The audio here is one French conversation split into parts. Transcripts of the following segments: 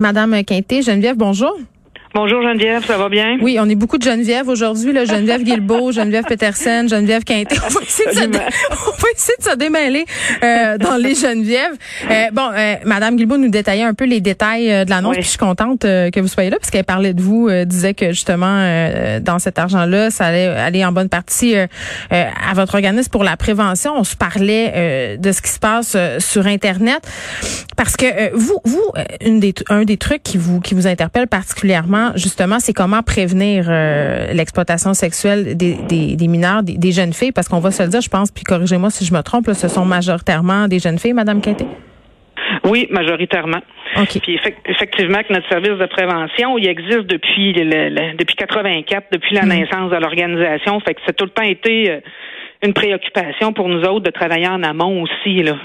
Madame Quinté, Geneviève, bonjour. Bonjour Geneviève, ça va bien? Oui, on est beaucoup de Geneviève aujourd'hui, là. Geneviève Guilbeault, Geneviève Petersen, Geneviève Quinté. On va essayer de, se, essayer de se démêler euh, dans les Genevièves. Euh, bon, euh, Madame Guilbeault nous détaillait un peu les détails euh, de l'annonce, puis je suis contente euh, que vous soyez là, parce qu'elle parlait de vous, disait que justement, dans cet argent-là, ça allait aller en bonne partie à votre organisme pour la prévention. On se parlait de ce qui se passe sur Internet, parce que vous, vous, une des, un des trucs qui vous qui vous interpelle particulièrement justement, c'est comment prévenir euh, l'exploitation sexuelle des, des, mineurs, des, jeunes filles, parce qu'on va se le dire, je pense, puis corrigez-moi si je me trompe, ce sont majoritairement des jeunes filles, Madame Quinté? Oui, majoritairement. Puis effectivement, que notre service de prévention, il existe depuis le, depuis 84, depuis la mm. naissance de l'organisation. Fait que c'est tout le temps été euh, une préoccupation pour nous autres de travailler en amont aussi là.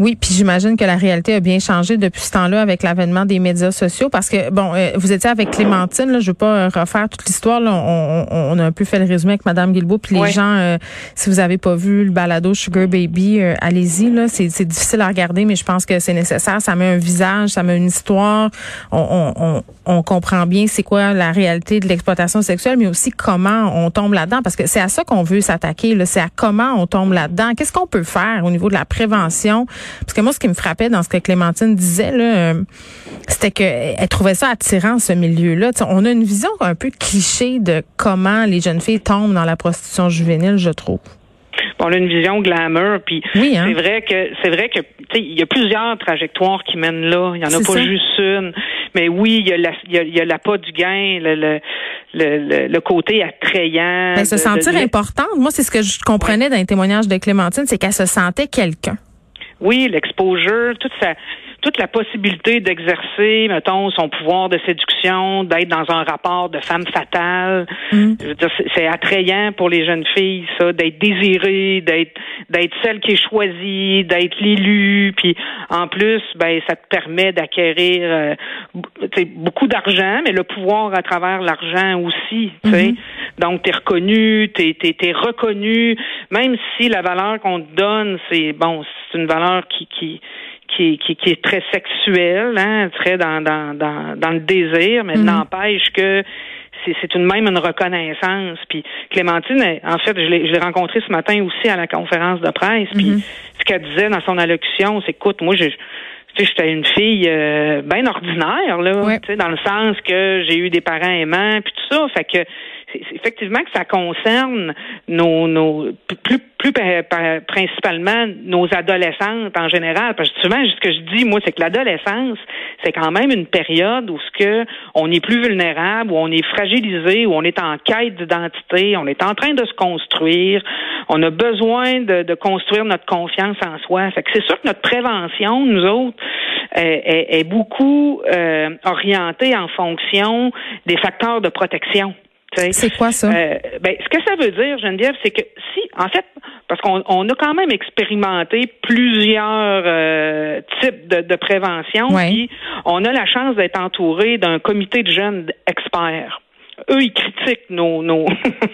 Oui, puis j'imagine que la réalité a bien changé depuis ce temps-là avec l'avènement des médias sociaux parce que bon, euh, vous étiez avec Clémentine, là, je veux pas refaire toute l'histoire là, on, on, a un peu fait le résumé avec madame Guilbeault puis les gens euh, si vous avez pas vu le balado Sugar Baby, euh, allez-y là, c'est c'est difficile à regarder mais je pense que c'est nécessaire, ça met un visage, ça met une histoire, on, on, on comprend bien c'est quoi la réalité de l'exploitation sexuelle mais aussi comment on tombe là-dedans parce que c'est à ça qu'on veut s'attaquer là, c'est à comment on tombe là-dedans. Qu'est-ce qu'on peut faire au niveau de la prévention parce que moi, ce qui me frappait dans ce que Clémentine disait, là, euh, c'était qu'elle trouvait ça attirant, ce milieu-là. on a une vision un peu cliché de comment les jeunes filles tombent dans la prostitution juvénile, je trouve. On a une vision glamour puis hein? c'est vrai que c'est vrai que il y a plusieurs trajectoires qui mènent là. Il y en a pas juste une. Mais oui il y a la il y a, du gain le, le le, côté attrayant ben, se sentir importante. Moi c'est ce que je comprenais dans les témoignages de Clémentine c'est qu'elle se sentait quelqu'un oui, l'exposure, toute sa, toute la possibilité d'exercer, mettons, son pouvoir de séduction, d'être dans un rapport de femme fatale. Mm. C'est attrayant pour les jeunes filles, ça, d'être désirée, d'être d'être celle qui est choisie, d'être l'élu. Puis en plus, ben ça te permet d'acquérir euh, beaucoup d'argent, mais le pouvoir à travers l'argent aussi. Mm-hmm. Donc, tu es reconnu, tu es, reconnu, même si la valeur qu'on te donne, c'est bon, c'est une valeur qui, qui qui, qui, qui, est très sexuelle, hein, très dans, dans, dans, dans le désir, mais mm-hmm. n'empêche que c'est une même une reconnaissance. Puis Clémentine, en fait, je l'ai rencontrée ce matin aussi à la conférence de presse. Puis mm-hmm. ce qu'elle disait dans son allocution, c'est écoute, moi, je j'étais une fille euh, bien ordinaire, là, dans le sens que j'ai eu des parents aimants, puis tout ça. Fait que effectivement que ça concerne nos, nos plus, plus principalement nos adolescentes en général. Parce que souvent, ce que je dis, moi, c'est que l'adolescence, c'est quand même une période où ce que on est plus vulnérable, où on est fragilisé, où on est en quête d'identité, on est en train de se construire, on a besoin de, de construire notre confiance en soi. Fait que c'est sûr que notre prévention, nous autres, est, est, beaucoup euh, orientée en fonction des facteurs de protection. C'est quoi ça? Euh, ben, ce que ça veut dire, Geneviève, c'est que si, en fait, parce qu'on on a quand même expérimenté plusieurs euh, types de, de prévention, puis on a la chance d'être entouré d'un comité de jeunes experts eux, ils critiquent nos, nos,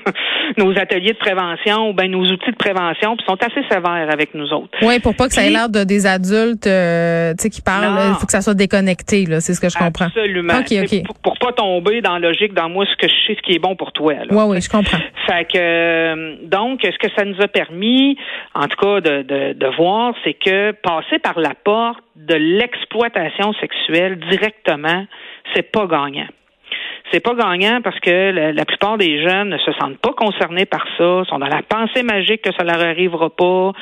nos ateliers de prévention ou ben nos outils de prévention, puis sont assez sévères avec nous autres. Oui, pour pas que ça ait l'air de des adultes euh, qui parlent, il faut que ça soit déconnecté, là, c'est ce que je comprends. Absolument. Pour, pour, pas tomber dans la logique dans moi ce que je sais ce qui est bon pour toi. Oui, oui, je comprends. Fait que euh, donc ce que ça nous a permis, en tout cas, de, de, de voir, c'est que passer par la porte de l'exploitation sexuelle directement, c'est pas gagnant c'est pas gagnant parce que la, plupart des jeunes ne se sentent pas concernés par ça, sont dans la pensée magique que ça leur arrivera pas.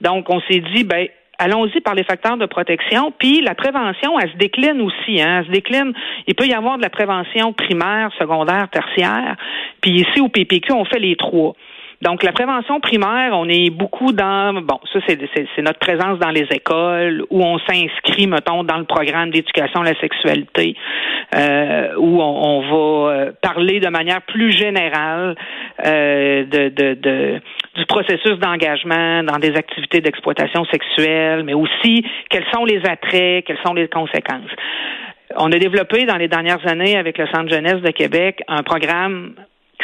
Donc, on s'est dit, ben, allons-y par les facteurs de protection. Puis la prévention, elle se décline aussi. Hein, elle se décline. Il peut y avoir de la prévention primaire, secondaire, tertiaire. Puis ici au PPQ, on fait les trois. Donc, la prévention primaire, on est beaucoup dans, bon, ça, c'est notre présence dans les écoles, où on s'inscrit, mettons, dans le programme d'éducation à la sexualité, euh, où on, va euh, parler de manière plus générale euh, de, de, de, du processus d'engagement dans des activités d'exploitation sexuelle, mais aussi quels sont les attraits, quelles sont les conséquences. On a développé dans les dernières années avec le Centre jeunesse de Québec un programme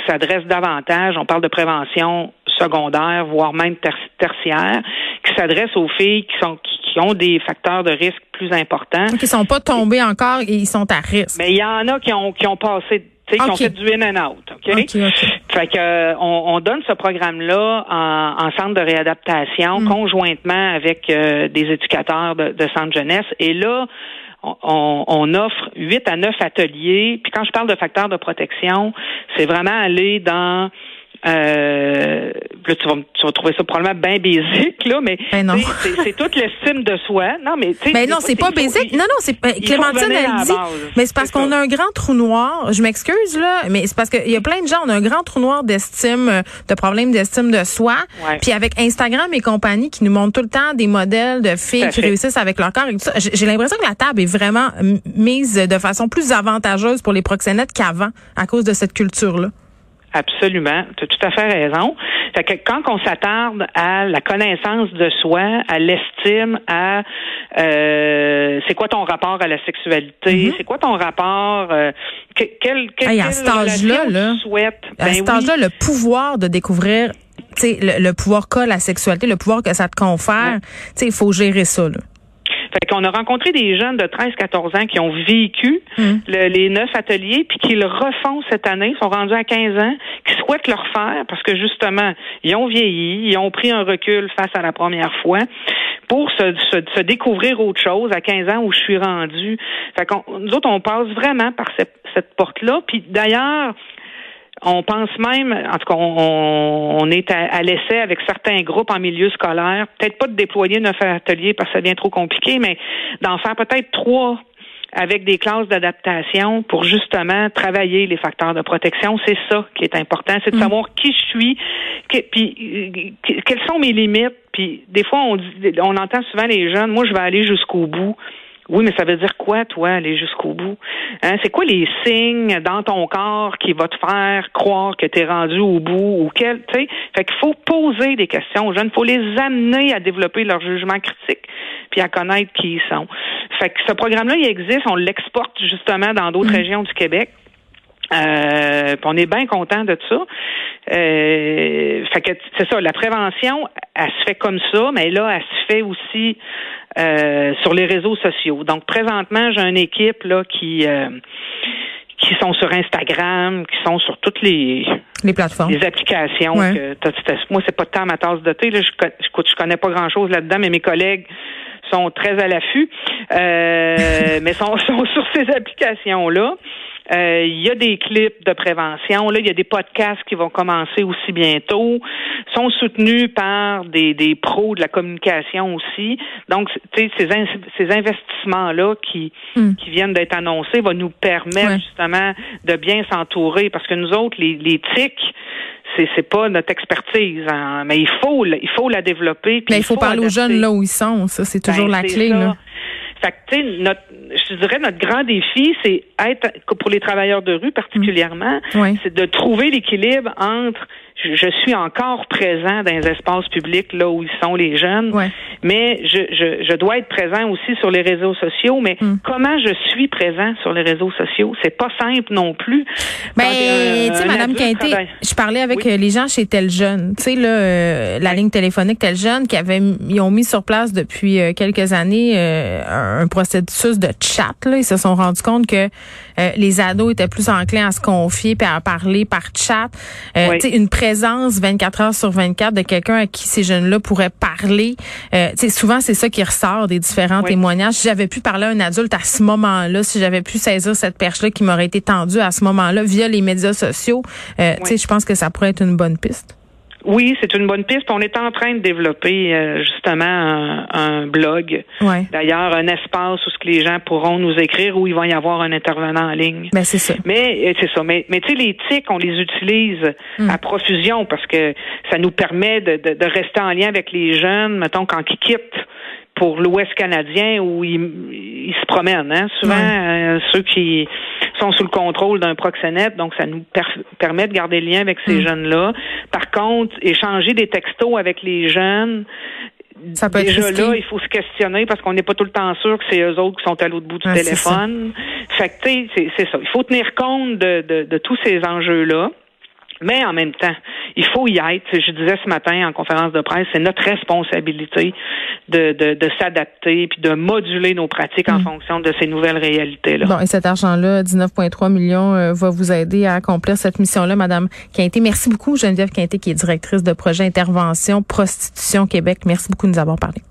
s'adresse davantage, on parle de prévention secondaire, voire même tertiaire, qui s'adresse aux filles qui sont qui, ont des facteurs de risque plus importants. Qui sont pas tombés encore et ils sont à risque. Mais il y en a qui ont qui ont passé qui ont fait du in and out. OK? Fait que euh, on, donne ce programme-là en, centre de réadaptation mm. conjointement avec euh, des éducateurs de, de centre jeunesse. Et là, on, offre huit à neuf ateliers. Puis quand je parle de facteurs de protection, c'est vraiment aller dans euh, là, tu vas, tu vas trouver ça probablement bien basique, là, mais ben c'est toute l'estime de soi. Non, mais tu Ben non, c'est pas basique. Non, non, c'est Clémentine elle dit. Mais c'est parce qu'on a un grand trou noir. Je m'excuse là, mais c'est parce qu'il y a plein de gens. On a un grand trou noir d'estime, de problèmes d'estime de soi. Puis avec Instagram et compagnie qui nous montrent tout le temps des modèles de filles qui réussissent avec leur corps et tout ça. J'ai l'impression que la table est vraiment mise de façon plus avantageuse pour les proxénètes qu'avant à cause de cette culture là. Absolument. Tu as tout à fait raison. Fait que quand on s'attarde à la connaissance de soi, à l'estime, à euh, c'est quoi ton rapport à la sexualité, mm-hmm. c'est quoi ton rapport, euh, quel, quel, à cet âge-là, là, à ben cet âge-là, le pouvoir de découvrir le, le pouvoir qu'a la sexualité, le pouvoir que ça te confère, il faut gérer ça. Là. Fait qu'on a rencontré des jeunes de 13-14 ans qui ont vécu hum. les neuf ateliers, puis qui le refont cette année, sont rendus à 15 ans, qui souhaitent le refaire parce que justement, ils ont vieilli, ils ont pris un recul face à la première fois pour se, se, découvrir autre chose à 15 ans où je suis rendue. Fait qu'on, nous autres, on passe vraiment par cette, cette porte-là. Puis d'ailleurs, on pense même, en tout cas, on, est à, l'essai avec certains groupes en milieu scolaire, peut-être pas de déployer neuf ateliers parce que ça devient trop compliqué, mais d'en faire peut-être trois avec des classes d'adaptation pour justement travailler les facteurs de protection. C'est ça qui est important, c'est de mm. savoir qui je suis, puis quelles sont mes limites. Puis des fois, on, on entend souvent les jeunes, moi, je vais aller jusqu'au bout. Oui, mais ça veut dire quoi, toi, aller jusqu'au bout? Hein? C'est quoi les signes dans ton corps qui va te faire croire que tu es rendu au bout ou quel, tu sais? Fait qu'il faut poser des questions aux jeunes. Il faut les amener à développer leur jugement critique puis à connaître qui ils sont. Fait que ce programme-là, il existe. On l'exporte justement dans d'autres mm. régions du Québec. Euh, on est bien content de ça. Euh, fait que c'est ça, la prévention, elle se fait comme ça, mais là, elle se fait aussi euh, sur les réseaux sociaux. Donc présentement, j'ai une équipe là qui euh, qui sont sur Instagram, qui sont sur toutes les les plateformes, les applications. Que moi, c'est pas tant ma tasse de thé. Là, je, je, je connais pas grand chose là-dedans, mais mes collègues sont très à l'affût, euh, mais sont, sont sur ces applications là. Euh, il y a des clips de prévention. Là, il y a des podcasts qui vont commencer aussi bientôt. Sont soutenus par des, des pros de la communication aussi. Donc, tu sais, ces, ces investissements-là qui, hmm. qui viennent d'être annoncés vont nous permettre justement de bien s'entourer parce que nous autres, les, les tics, c'est c'est pas notre expertise, hein. mais il faut il faut la développer. mais il faut, parler aux jeunes là où ils sont, ça c'est toujours ben, la clé. Là. Fait que, tu sais, notre, je dirais, notre grand défi, c'est être, pour les travailleurs de rue particulièrement, c'est de trouver l'équilibre entre je, suis encore présent dans les espaces publics là où ils sont les jeunes, mais je, je, je, dois être présent aussi sur les réseaux sociaux. Mais mm. comment je suis présent sur les réseaux sociaux, c'est pas simple non plus. Ben, tu sais, Madame Quinté, je parlais avec euh, les gens chez Tel Jeune, tu sais là, euh, la ligne téléphonique Tel Jeune, qui avait, ils ont mis sur place depuis euh, quelques années un processus de chat. Là, ils se sont rendus compte que les ados étaient plus enclins à se confier et à parler par chat. Tu sais, une présence 24 heures sur 24 de quelqu'un à qui ces jeunes-là pourraient parler. Euh, souvent, c'est ça qui ressort des différents témoignages. Si j'avais pu parler à un adulte à ce moment-là, si j'avais pu saisir cette perche-là qui m'aurait été tendue à ce moment-là via les médias sociaux, euh, je pense que ça pourrait être une bonne piste. Oui, c'est une bonne piste. On est en train de développer euh, justement un, blog. D'ailleurs, un espace où ce que les gens pourront nous écrire où il va y avoir un intervenant en ligne. Ben, c'est ça. Mais euh, c'est ça. Mais, mais tu sais, les tics, on les utilise hmm. à profusion parce que ça nous permet de, de, de, rester en lien avec les jeunes, mettons, quand ils quittent pour l'Ouest canadien où ils, se promènent. Hein? Souvent, euh, ceux qui sont sous le contrôle d'un proxénète, donc ça nous permet de garder le lien avec ces mm. jeunes-là. Par contre, échanger des textos avec les jeunes, ça peut Déjà là, il faut se questionner parce qu'on n'est pas tout le temps sûr que c'est eux autres qui sont à l'autre bout du téléphone. Fait que, c'est ça. Il faut tenir compte de, de tous ces enjeux-là. Mais en même temps, il faut y être. Je disais ce matin en conférence de presse, c'est notre responsabilité de, de, de s'adapter puis de moduler nos pratiques en mm. fonction de ces nouvelles réalités-là. Bon, et cet argent-là, 19,3 millions, euh, va vous aider à accomplir cette mission-là, Madame Quinté. Merci beaucoup, Geneviève Quinté, qui est directrice de projet Intervention Prostitution Québec. Merci beaucoup de nous avoir parlé.